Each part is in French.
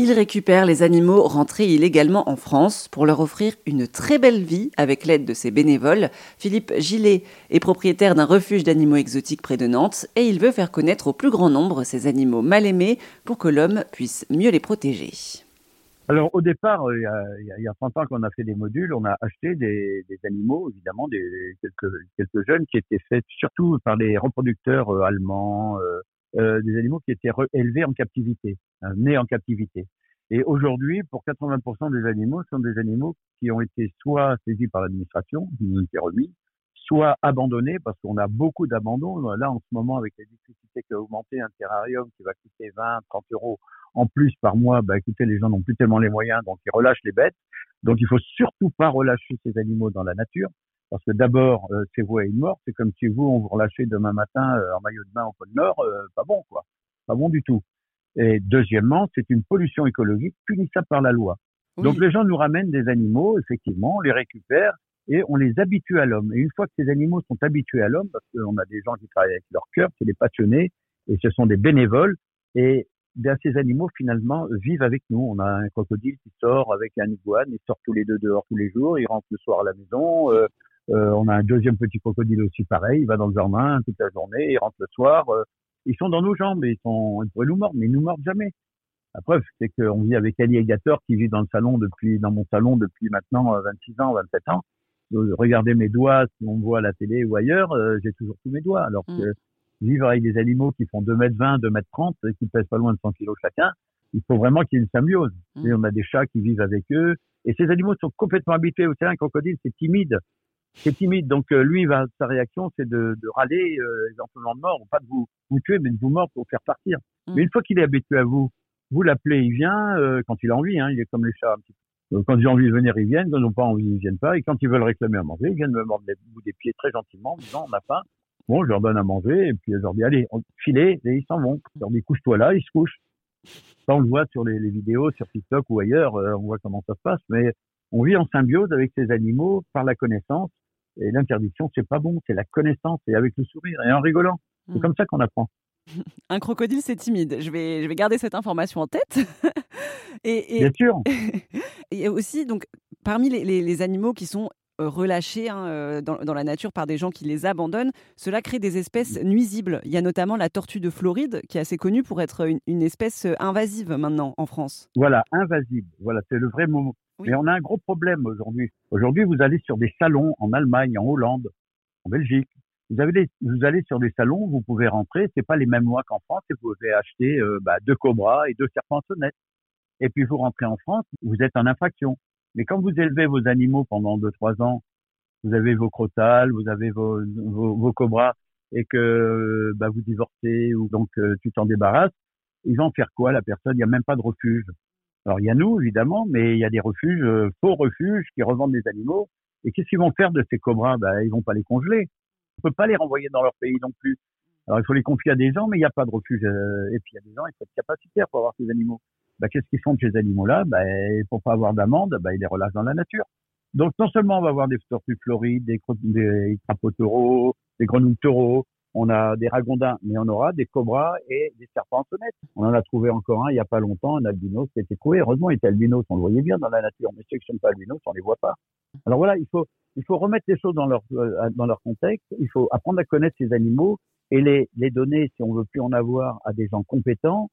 Il récupère les animaux rentrés illégalement en France pour leur offrir une très belle vie avec l'aide de ses bénévoles. Philippe Gillet est propriétaire d'un refuge d'animaux exotiques près de Nantes et il veut faire connaître au plus grand nombre ces animaux mal aimés pour que l'homme puisse mieux les protéger. Alors au départ, euh, il y a, 30 ans qu'on a fait des modules, on a acheté des, animaux, évidemment, des, quelques, jeunes qui étaient faits surtout par les reproducteurs euh, allemands, euh, des animaux qui étaient élevés en captivité, hein, nés en captivité. Et aujourd'hui, pour 80% des animaux, ce sont des animaux qui ont été soit saisis par l'administration, qui nous ont été remis, soit abandonnés, parce qu'on a beaucoup d'abandons. Là, en ce moment, avec l'électricité qui a augmenté, un terrarium qui va coûter 20, 30 euros en plus par mois, bah, écoutez, les gens n'ont plus tellement les moyens, donc ils relâchent les bêtes. Donc, il faut surtout pas relâcher ces animaux dans la nature. Parce que d'abord, euh, c'est voué à une mort. C'est comme si vous, on vous relâchait demain matin euh, en maillot de bain au pôle Nord. Euh, pas bon, quoi. Pas bon du tout. Et deuxièmement, c'est une pollution écologique punissable par la loi. Donc les gens nous ramènent des animaux, effectivement, on les récupère et on les habitue à l'homme. Et une fois que ces animaux sont habitués à l'homme, parce qu'on a des gens qui travaillent avec leur cœur, c'est des passionnés, et ce sont des bénévoles, et bien, ces animaux finalement vivent avec nous. On a un crocodile qui sort avec un iguane, ils sortent tous les deux dehors tous les jours, ils rentrent le soir à la maison. Euh, euh, on a un deuxième petit crocodile aussi pareil, il va dans le jardin toute la journée, il rentre le soir. Euh, ils sont dans nos jambes, ils, sont, ils pourraient nous mordre, mais ils nous mordent jamais. La preuve, c'est qu'on vit avec alligator qui vit dans le salon depuis, dans mon salon depuis maintenant 26 euh, ans, 27 ans. regardez mes doigts, si on me voit à la télé ou ailleurs, j'ai toujours tous mes doigts. Alors mm. que vivre avec des animaux qui font 2 mètres 20, 2 mètres 30, qui pèsent pas loin de 100 kilos chacun, il faut vraiment qu'il y ait une symbiose. Mm. Et on a des chats qui vivent avec eux. Et ces animaux sont complètement habitués. Vous savez, un crocodile, c'est timide c'est timide. Donc euh, lui, va, sa réaction, c'est de, de râler euh, éventuellement de mort, pas de vous, vous tuer, mais de vous mordre pour faire partir. Mm. Mais une fois qu'il est habitué à vous, vous l'appelez, il vient euh, quand il a envie. Hein, il est comme les chats. Un petit peu. quand ils ont envie de venir, ils viennent. Quand ils n'ont pas envie, ils viennent pas. Et quand ils veulent réclamer à manger, ils viennent me mordre les bouts des pieds très gentiment, en disant on n'a pas. Bon, je leur donne à manger et puis je leur dis allez, filez et ils s'en vont. Je leur dis couche-toi là, ils se couchent. Ça, on le voit sur les, les vidéos, sur TikTok ou ailleurs. on voit comment ça se passe. Mais on vit en symbiose avec ces animaux par la connaissance et l'interdiction, c'est pas bon, c'est la connaissance et avec le sourire et en rigolant. C'est hmm. comme ça qu'on apprend. Un crocodile, c'est timide. Je vais, je vais garder cette information en tête. et, Bien sûr. et aussi, donc, parmi les, les, animaux qui sont euh, relâchés hein, euh, dans, dans, la nature par des gens qui les abandonnent, cela crée des espèces nuisibles. Il y a notamment la tortue de Floride, qui est assez connue pour être une, une espèce invasive maintenant en France. Voilà, invasive. Voilà, c'est le vrai mot. Mais on a un gros problème aujourd'hui. Aujourd'hui, vous allez sur des salons en Allemagne, en Hollande, en Belgique. Vous, avez vous allez sur des salons, vous pouvez rentrer, c'est pas les mêmes lois qu'en France, et vous pouvez acheter euh, bah, deux cobras et deux serpents sonnettes. Et puis vous rentrez en France, vous êtes en infraction. Mais quand vous élevez vos animaux pendant deux trois ans, vous avez vos crotales, vous avez vos, vos, cobras, et que bah, vous divorcez ou donc euh, tu t'en débarrasses, ils vont faire quoi la personne? Il n'y a même pas de refuge. Alors il y a nous évidemment, mais il y a des refuges, euh, faux refuges qui revendent des animaux. Et qu'est-ce qu'ils vont faire de ces cobras? Ben, Ils vont pas les congeler. On peut pas les renvoyer dans leur pays non plus. Alors il faut les confier à des gens, mais il n'y a pas de refuge. Euh, et puis il y a des gens, ils sont capacitaires pour avoir ces animaux. Ben, qu'est-ce qu'ils font de ces animaux-là? Ben, Pour pas avoir d'amende, ben, ils les relâchent dans la nature. Donc non seulement on va avoir des tortues florides, des, des crapauds taureaux, des grenouilles taureaux, on a des ragondins, mais on aura des cobras et des serpents sonnettes. On en a trouvé encore un il n'y a pas longtemps, un albinos qui a été trouvé. Heureusement, il était albinos, on le voyait bien dans la nature, mais ceux qui ne sont pas albinos, on ne les voit pas. Alors voilà, il faut, il faut remettre les choses dans leur, euh, dans leur contexte, il faut apprendre à connaître ces animaux et les, les donner, si on veut plus en avoir, à des gens compétents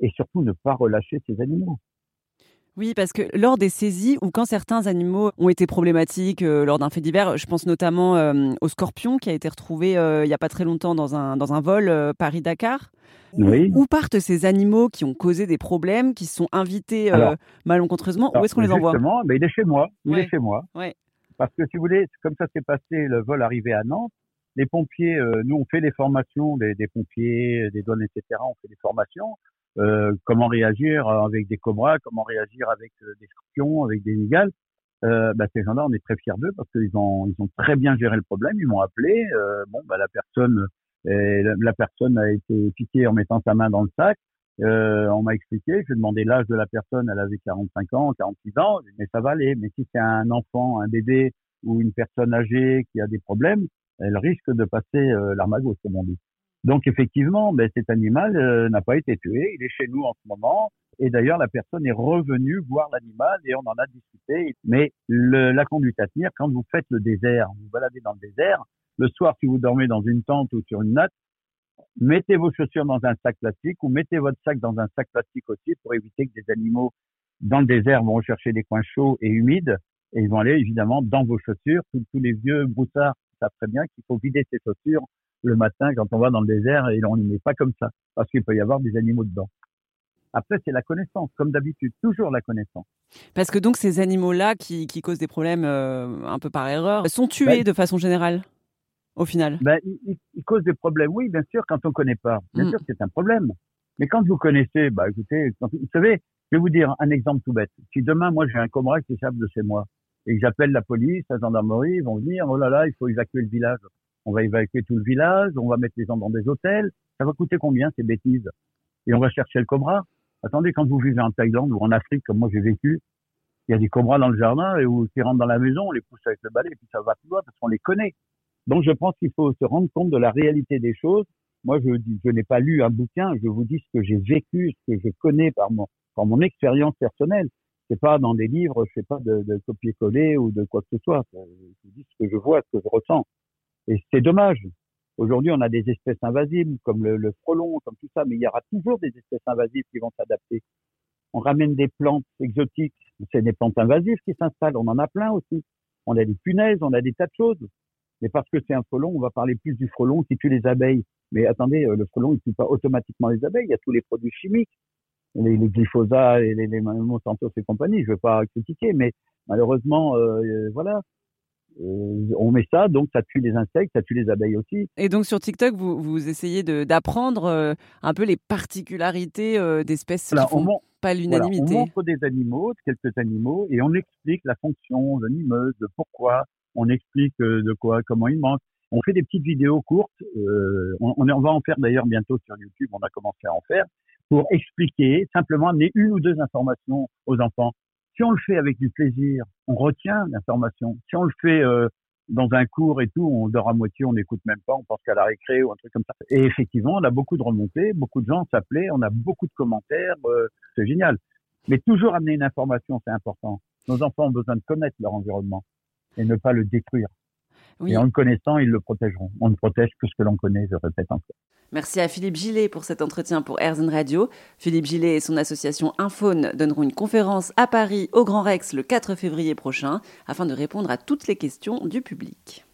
et surtout ne pas relâcher ces animaux. Oui, parce que lors des saisies ou quand certains animaux ont été problématiques euh, lors d'un fait divers, je pense notamment euh, au scorpion qui a été retrouvé euh, il n'y a pas très longtemps dans un, dans un vol Paris-Dakar. Oui. Où partent ces animaux qui ont causé des problèmes, qui sont invités malencontreusement Où est-ce qu'on les envoie? Justement, mais il est chez moi. Il est chez moi. Parce que si vous voulez, comme ça s'est passé, le vol arrivé à Nantes, les pompiers, nous on fait les formations des, des pompiers, des douanes, etc. On fait des formations. Euh, comment réagir avec des cobras, comment réagir avec euh, des scorpions, avec des migales. Euh, bah, ces gens-là, on est très fiers d'eux parce qu'ils ont, ils ont très bien géré le problème. Ils m'ont appelé. Euh, bon, bah, la personne, la, personne a été piquée en mettant sa main dans le sac. Euh, on m'a expliqué. J'ai demandé l'âge de la personne. Elle avait 45 ans, 46 ans. Mais ça va aller. Mais si c'est un enfant, un bébé ou une personne âgée qui a des problèmes, elle risque de passer gauche, comme on dit. Donc effectivement, ben, cet animal euh, n'a pas été tué, il est chez nous en ce moment. Et d'ailleurs, la personne est revenue voir l'animal et on en a discuté. Mais le, la conduite à tenir, quand vous faites le désert, vous, baladez dans le désert, le soir, si vous dormez dans une tente ou sur une natte, mettez vos chaussures dans un sac plastique ou mettez votre sac dans un sac plastique aussi pour éviter que des animaux dans le désert vont rechercher des coins chauds et humides et ils vont aller évidemment dans vos chaussures. Tous, tous les vieux broussards savent très bien qu'il faut vider ses chaussures le matin quand on va dans le désert et on n'y met pas comme ça parce qu'il peut y avoir des animaux dedans. Après, c'est la connaissance, comme d'habitude, toujours la connaissance. Parce que donc ces animaux-là qui, qui causent des problèmes euh, un peu par erreur sont tués de façon générale au final? Ben, ils, ils, causent des problèmes, oui, bien sûr, quand on connaît pas. Bien mm. sûr, c'est un problème. Mais quand vous connaissez, bah, écoutez, quand, vous savez, je vais vous dire un exemple tout bête. Si demain, moi, j'ai un cobra qui échappe de chez moi et que j'appelle la police, la gendarmerie, ils vont venir, oh là là, il faut évacuer le village. On va évacuer tout le village, on va mettre les gens dans des hôtels. Ça va coûter combien ces bêtises? Et on va chercher le cobra? Attendez, quand vous vivez en Thaïlande ou en Afrique, comme moi j'ai vécu, il y a des cobras dans le jardin et où, qui rentrent dans la maison, on les pousse avec le balai et puis ça va tout droit parce qu'on les connaît. Donc je pense qu'il faut se rendre compte de la réalité des choses. Moi, je, n'ai pas lu un bouquin, je vous dis ce que j'ai vécu, ce que je connais par mon, par mon expérience personnelle. C'est pas dans des livres, je fais pas de, de copier-coller ou de quoi que ce soit. Je vous dis ce que je vois, ce que je ressens. Et c'est dommage. Aujourd'hui, on a des espèces invasives comme le, frelon, comme tout ça, mais il y aura toujours des espèces invasives qui vont s'adapter. On ramène des plantes exotiques, c'est des plantes invasives qui s'installent. On en a plein aussi. On a des punaises, on a des tas de choses. Mais parce que c'est un frelon, on va parler plus du frelon qui tue les abeilles. Mais attendez, euh, le frelon, il tue pas automatiquement les abeilles. Il y a tous les produits chimiques, les, et les, les Monsanto et compagnie. Je veux pas critiquer, mais malheureusement, euh, euh voilà, on met ça, donc ça tue les insectes, ça tue les abeilles aussi. Et donc sur TikTok, vous, vous essayez d'apprendre euh, un peu les particularités euh, d'espèces voilà, qui font pas l'unanimité. Voilà, on montre des animaux, quelques animaux, et on explique la fonction venimeuse, de pourquoi, on explique de quoi, comment ils mangent. On fait des petites vidéos courtes, on, on, va en faire d'ailleurs bientôt sur YouTube, on a commencé à en faire, pour expliquer, simplement amener une ou deux informations aux enfants. Si on le fait avec du plaisir, on retient l'information. Si on le fait euh, dans un cours et tout, on dort à moitié, on n'écoute même pas, on pense qu'à la récré ou un truc comme ça. Et effectivement, on a beaucoup de remontées, beaucoup de gens s'appelaient, on a beaucoup de commentaires, euh, c'est génial. Mais toujours amener une information, c'est important. Nos enfants ont besoin de connaître leur environnement et ne pas le détruire. Oui. Et en le connaissant, ils le protégeront. On ne protège que ce que l'on connaît, je répète encore. Merci à Philippe Gillet pour cet entretien pour Airzen Radio. Philippe Gillet et son association Infaune donneront une conférence à Paris au Grand Rex le 4 février prochain afin de répondre à toutes les questions du public.